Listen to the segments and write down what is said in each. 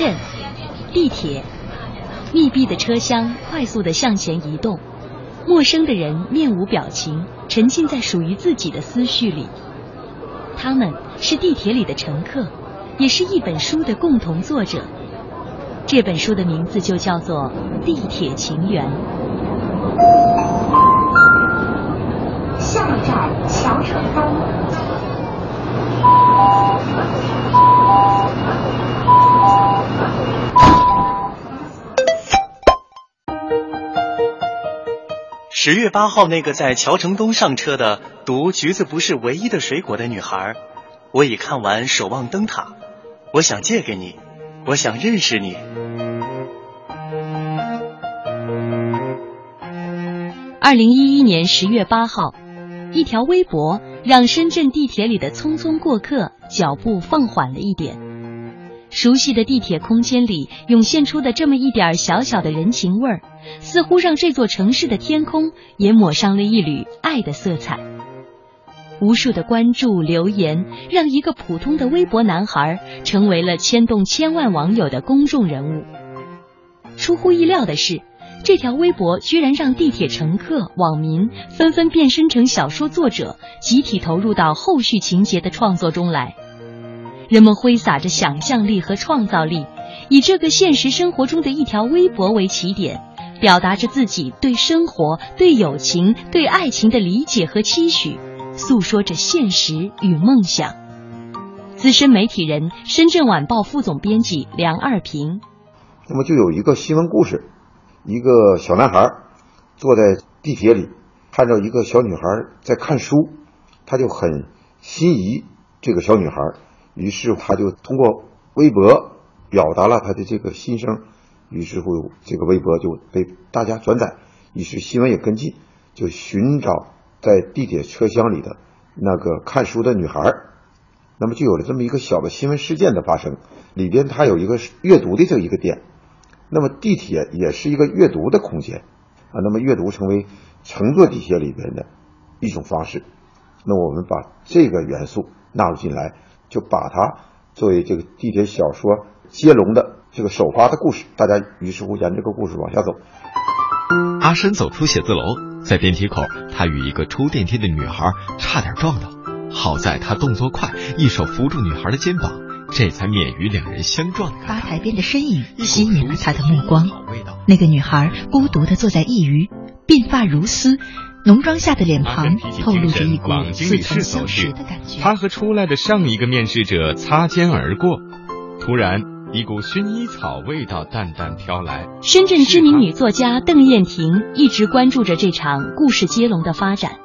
镇，地铁，密闭的车厢快速的向前移动，陌生的人面无表情，沉浸在属于自己的思绪里。他们是地铁里的乘客，也是一本书的共同作者。这本书的名字就叫做《地铁情缘》。下一站桥城东。十月八号，那个在桥城东上车的读“橘子不是唯一的水果”的女孩，我已看完《守望灯塔》，我想借给你，我想认识你。二零一一年十月八号，一条微博让深圳地铁里的匆匆过客脚步放缓了一点。熟悉的地铁空间里涌现出的这么一点小小的人情味儿。似乎让这座城市的天空也抹上了一缕爱的色彩。无数的关注留言，让一个普通的微博男孩成为了牵动千万网友的公众人物。出乎意料的是，这条微博居然让地铁乘客、网民纷纷变身成小说作者，集体投入到后续情节的创作中来。人们挥洒着想象力和创造力，以这个现实生活中的一条微博为起点。表达着自己对生活、对友情、对爱情的理解和期许，诉说着现实与梦想。资深媒体人、深圳晚报副总编辑梁二平。那么就有一个新闻故事：一个小男孩坐在地铁里，看到一个小女孩在看书，他就很心仪这个小女孩，于是他就通过微博表达了他的这个心声。于是乎，这个微博就被大家转载，于是新闻也跟进，就寻找在地铁车厢里的那个看书的女孩那么就有了这么一个小的新闻事件的发生。里边它有一个阅读的这一个点，那么地铁也是一个阅读的空间啊。那么阅读成为乘坐地铁里边的一种方式。那我们把这个元素纳入进来，就把它作为这个地铁小说接龙的。这个首发的故事，大家于是乎沿这个故事往下走。阿深走出写字楼，在电梯口，他与一个出电梯的女孩差点撞到，好在他动作快，一手扶住女孩的肩膀，这才免于两人相撞。吧台边的身影吸引了他的目光，那个女孩孤独的坐在一隅，鬓发如丝，浓妆下的脸庞透露着一股似曾相识的感觉。他和出来的上一个面试者擦肩而过，突然。一股薰衣草味道淡淡飘来。深圳知名女作家邓燕婷一直关注着这场故事接龙的发展，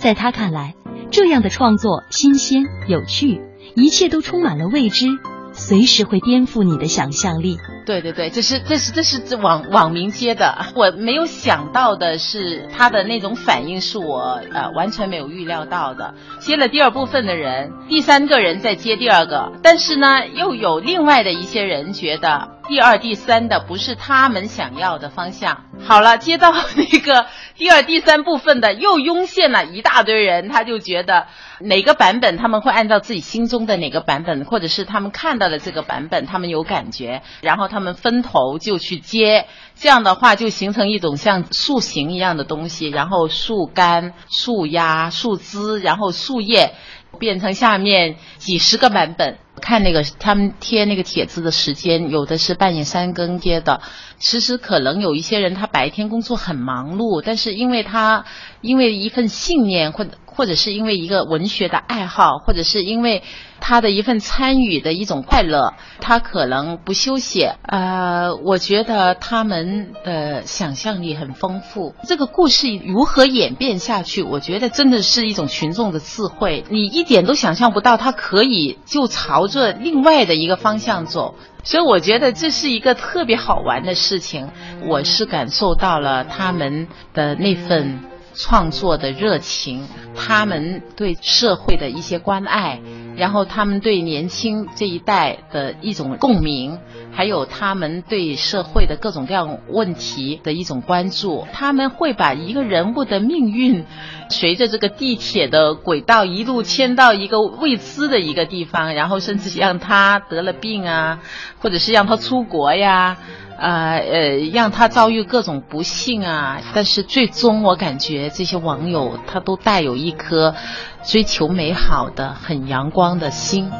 在她看来，这样的创作新鲜有趣，一切都充满了未知，随时会颠覆你的想象力。对对对，这是这是这是网网民接的，我没有想到的是他的那种反应是我呃完全没有预料到的。接了第二部分的人，第三个人再接第二个，但是呢，又有另外的一些人觉得第二、第三的不是他们想要的方向。好了，接到那个第二、第三部分的，又涌现了一大堆人，他就觉得哪个版本他们会按照自己心中的哪个版本，或者是他们看到了这个版本，他们有感觉，然后。他们分头就去接，这样的话就形成一种像树形一样的东西，然后树干、树丫、树枝，然后树叶，变成下面几十个版本。看那个他们贴那个帖子的时间，有的是半夜三更贴的。其实可能有一些人他白天工作很忙碌，但是因为他因为一份信念，或者或者是因为一个文学的爱好，或者是因为。他的一份参与的一种快乐，他可能不休息。呃，我觉得他们的想象力很丰富。这个故事如何演变下去，我觉得真的是一种群众的智慧。你一点都想象不到，他可以就朝着另外的一个方向走。所以我觉得这是一个特别好玩的事情。我是感受到了他们的那份创作的热情，他们对社会的一些关爱。然后他们对年轻这一代的一种共鸣，还有他们对社会的各种各样问题的一种关注，他们会把一个人物的命运，随着这个地铁的轨道一路牵到一个未知的一个地方，然后甚至让他得了病啊，或者是让他出国呀。呃呃，让他遭遇各种不幸啊！但是最终，我感觉这些网友他都带有一颗追求美好的、很阳光的心。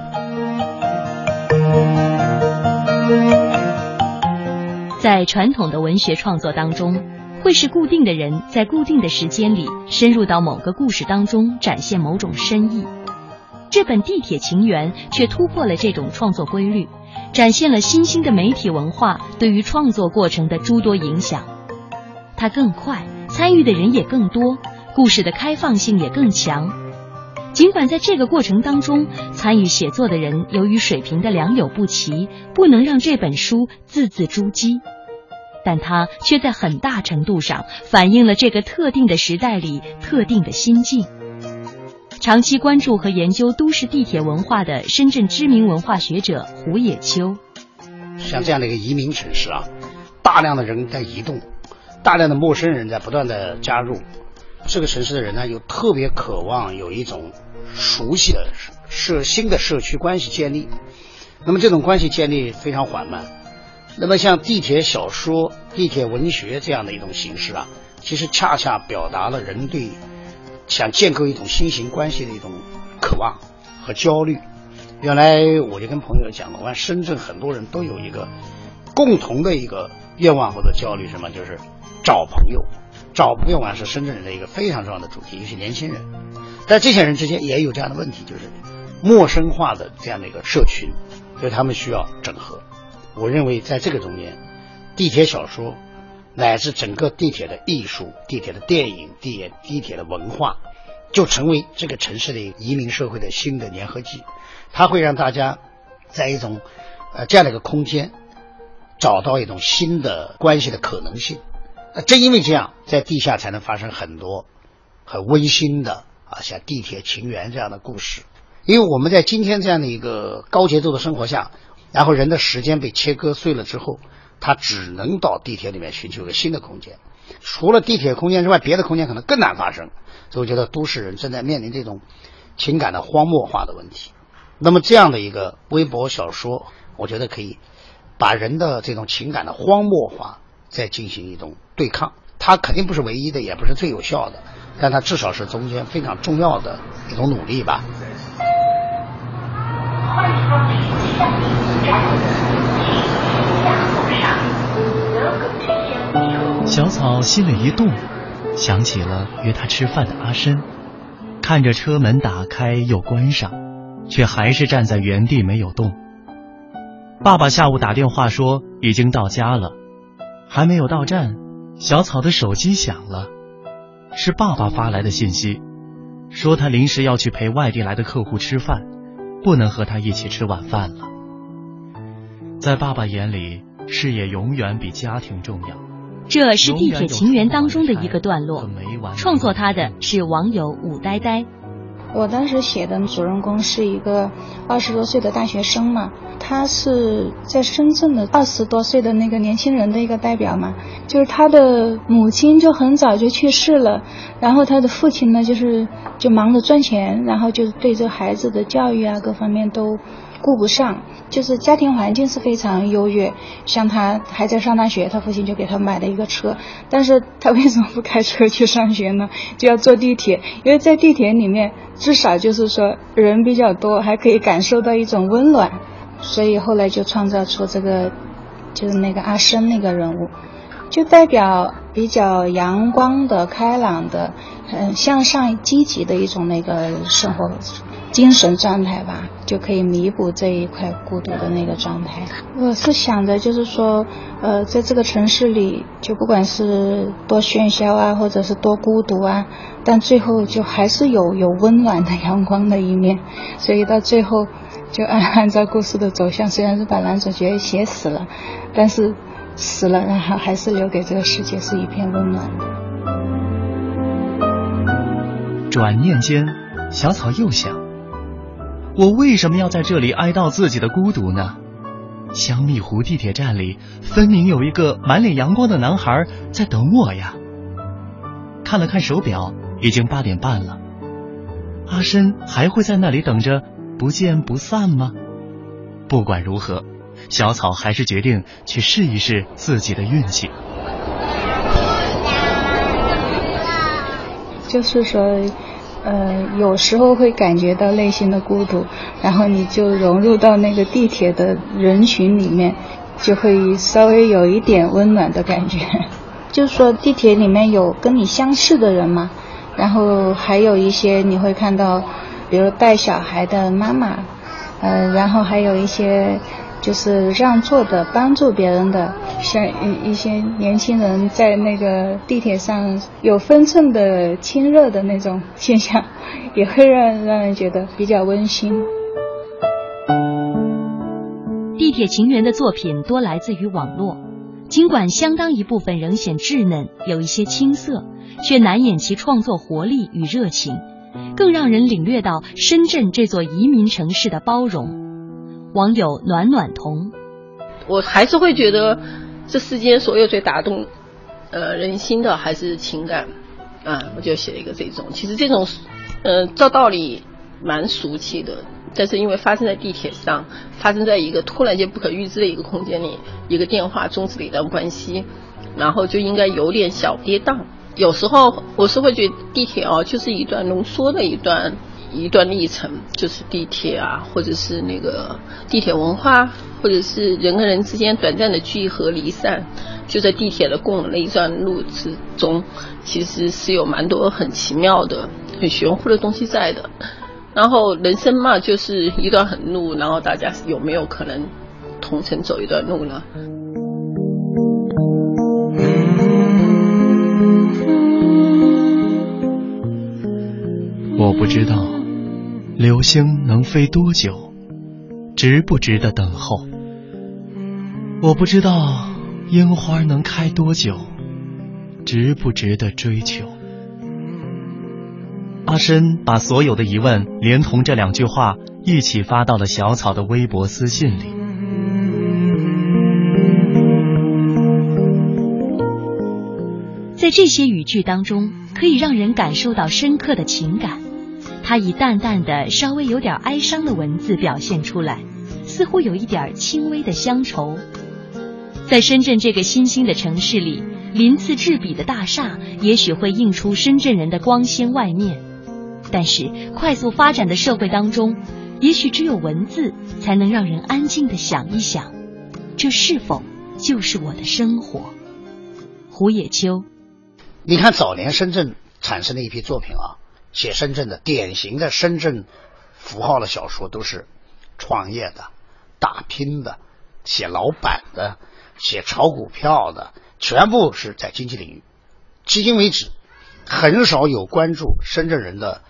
在传统的文学创作当中，会是固定的人在固定的时间里深入到某个故事当中，展现某种深意。这本《地铁情缘》却突破了这种创作规律。展现了新兴的媒体文化对于创作过程的诸多影响，它更快，参与的人也更多，故事的开放性也更强。尽管在这个过程当中，参与写作的人由于水平的良莠不齐，不能让这本书字字珠玑，但它却在很大程度上反映了这个特定的时代里特定的心境。长期关注和研究都市地铁文化的深圳知名文化学者胡野秋，像这样的一个移民城市啊，大量的人在移动，大量的陌生人在不断的加入，这个城市的人呢又特别渴望有一种熟悉的社新的社区关系建立，那么这种关系建立非常缓慢，那么像地铁小说、地铁文学这样的一种形式啊，其实恰恰表达了人对。想建构一种新型关系的一种渴望和焦虑。原来我就跟朋友讲了，我看深圳很多人都有一个共同的一个愿望或者焦虑，什么就是找朋友。找朋友啊是深圳人的一个非常重要的主题，尤其年轻人。但这些人之间也有这样的问题，就是陌生化的这样的一个社群，所以他们需要整合。我认为在这个中间，地铁小说。乃至整个地铁的艺术、地铁的电影、地铁地铁的文化，就成为这个城市的移民社会的新的粘合剂。它会让大家在一种呃这样的一个空间找到一种新的关系的可能性。那正因为这样，在地下才能发生很多很温馨的啊，像地铁情缘这样的故事。因为我们在今天这样的一个高节奏的生活下，然后人的时间被切割碎了之后。他只能到地铁里面寻求一个新的空间，除了地铁空间之外，别的空间可能更难发生。所以我觉得都市人正在面临这种情感的荒漠化的问题。那么这样的一个微博小说，我觉得可以把人的这种情感的荒漠化再进行一种对抗。它肯定不是唯一的，也不是最有效的，但它至少是中间非常重要的一种努力吧。小草心里一动，想起了约他吃饭的阿深，看着车门打开又关上，却还是站在原地没有动。爸爸下午打电话说已经到家了，还没有到站，小草的手机响了，是爸爸发来的信息，说他临时要去陪外地来的客户吃饭，不能和他一起吃晚饭了。在爸爸眼里，事业永远比家庭重要。这是《地铁情缘》当中的一个段落，创作它的是网友武呆呆。我当时写的主人公是一个二十多岁的大学生嘛，他是在深圳的二十多岁的那个年轻人的一个代表嘛，就是他的母亲就很早就去世了，然后他的父亲呢就是就忙着赚钱，然后就对这孩子的教育啊各方面都。顾不上，就是家庭环境是非常优越。像他还在上大学，他父亲就给他买了一个车。但是他为什么不开车去上学呢？就要坐地铁，因为在地铁里面至少就是说人比较多，还可以感受到一种温暖。所以后来就创造出这个，就是那个阿生那个人物，就代表比较阳光的、开朗的、嗯向上、积极的一种那个生活。精神状态吧，就可以弥补这一块孤独的那个状态。我是想着，就是说，呃，在这个城市里，就不管是多喧嚣啊，或者是多孤独啊，但最后就还是有有温暖的阳光的一面。所以到最后，就按按照故事的走向，虽然是把男主角写死了，但是死了，然后还是留给这个世界是一片温暖的。转念间，小草又想。我为什么要在这里哀悼自己的孤独呢？香蜜湖地铁站里，分明有一个满脸阳光的男孩在等我呀。看了看手表，已经八点半了。阿深还会在那里等着，不见不散吗？不管如何，小草还是决定去试一试自己的运气。就是说，呃，有时候会感觉到内心的孤独，然后你就融入到那个地铁的人群里面，就会稍微有一点温暖的感觉。就是说，地铁里面有跟你相似的人嘛，然后还有一些你会看到，比如带小孩的妈妈，呃，然后还有一些。就是让座的，帮助别人的，像一一些年轻人在那个地铁上有分寸的亲热的那种现象，也会让让人觉得比较温馨。地铁情缘的作品多来自于网络，尽管相当一部分仍显稚嫩，有一些青涩，却难掩其创作活力与热情，更让人领略到深圳这座移民城市的包容。网友暖暖童，我还是会觉得这世间所有最打动呃人心的还是情感啊，我就写了一个这种。其实这种呃照道理蛮俗气的，但是因为发生在地铁上，发生在一个突然间不可预知的一个空间里，一个电话终止了一段关系，然后就应该有点小跌宕。有时候我是会觉得地铁哦，就是一段浓缩的一段。一段历程，就是地铁啊，或者是那个地铁文化，或者是人跟人之间短暂的聚合离散，就在地铁的共那一段路之中，其实是有蛮多很奇妙的、很玄乎的东西在的。然后人生嘛，就是一段很路，然后大家有没有可能同城走一段路呢？我不知道。流星能飞多久？值不值得等候？我不知道樱花能开多久，值不值得追求？阿深把所有的疑问连同这两句话一起发到了小草的微博私信里。在这些语句当中，可以让人感受到深刻的情感。他以淡淡的、稍微有点哀伤的文字表现出来，似乎有一点轻微的乡愁。在深圳这个新兴的城市里，鳞次栉比的大厦也许会映出深圳人的光鲜外面，但是快速发展的社会当中，也许只有文字才能让人安静的想一想，这是否就是我的生活？胡野秋，你看早年深圳产生的一批作品啊。写深圳的典型的深圳符号的小说都是创业的、打拼的、写老板的、写炒股票的，全部是在经济领域。迄今为止，很少有关注深圳人的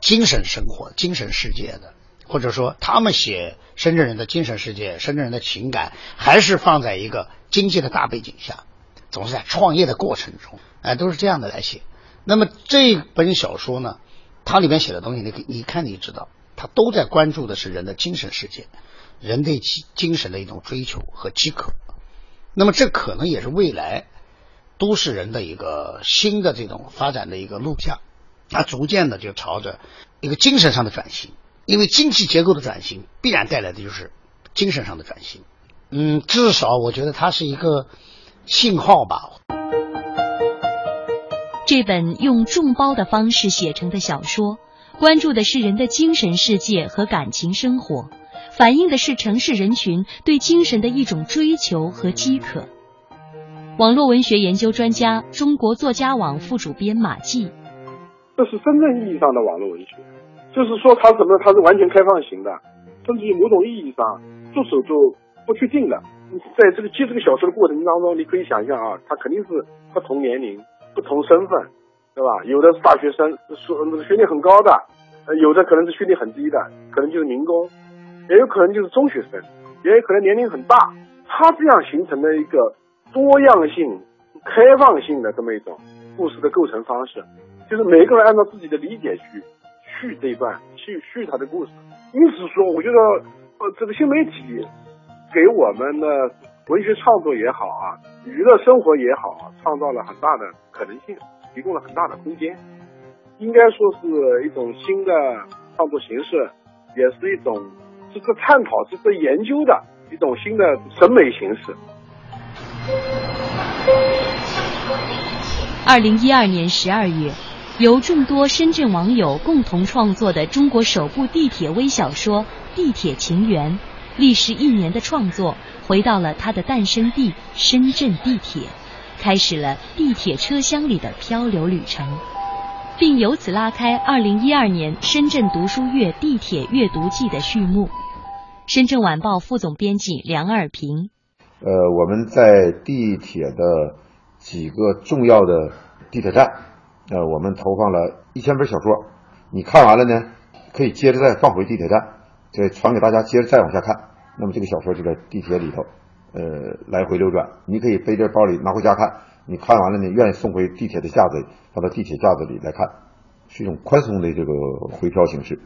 精神生活、精神世界的，或者说他们写深圳人的精神世界、深圳人的情感，还是放在一个经济的大背景下，总是在创业的过程中，哎，都是这样的来写。那么这本小说呢，它里面写的东西，你你看你知道，它都在关注的是人的精神世界，人对精精神的一种追求和饥渴。那么这可能也是未来都市人的一个新的这种发展的一个路向，它逐渐的就朝着一个精神上的转型，因为经济结构的转型必然带来的就是精神上的转型。嗯，至少我觉得它是一个信号吧。这本用众包的方式写成的小说，关注的是人的精神世界和感情生活，反映的是城市人群对精神的一种追求和饥渴。网络文学研究专家、中国作家网副主编马季，这是真正意义上的网络文学，就是说它什么？它是完全开放型的，甚至于某种意义上做手就不确定的。在这个接这个小说的过程当中，你可以想象啊，它肯定是不同年龄。不同身份，对吧？有的是大学生，学学历很高的；有的可能是学历很低的，可能就是民工，也有可能就是中学生，也有可能年龄很大。他这样形成了一个多样性、开放性的这么一种故事的构成方式，就是每个人按照自己的理解去续这一段，续续他的故事。因此说，我觉得呃，这个新媒体给我们的文学创作也好啊，娱乐生活也好啊，创造了很大的可能性，提供了很大的空间。应该说是一种新的创作形式，也是一种值得探讨、值得研究的一种新的审美形式。二零一二年十二月，由众多深圳网友共同创作的中国首部地铁微小说《地铁情缘》，历时一年的创作，回到了它的诞生地深圳地铁，开始了地铁车厢里的漂流旅程，并由此拉开二零一二年深圳读书月地铁阅读季的序幕。深圳晚报副总编辑梁二平。呃，我们在地铁的几个重要的地铁站，呃，我们投放了一千本小说。你看完了呢，可以接着再放回地铁站，再传给大家，接着再往下看。那么这个小说就在地铁里头，呃，来回流转。你可以背着包里拿回家看。你看完了呢，愿意送回地铁的架子，放到地铁架子里来看，是一种宽松的这个回漂形式。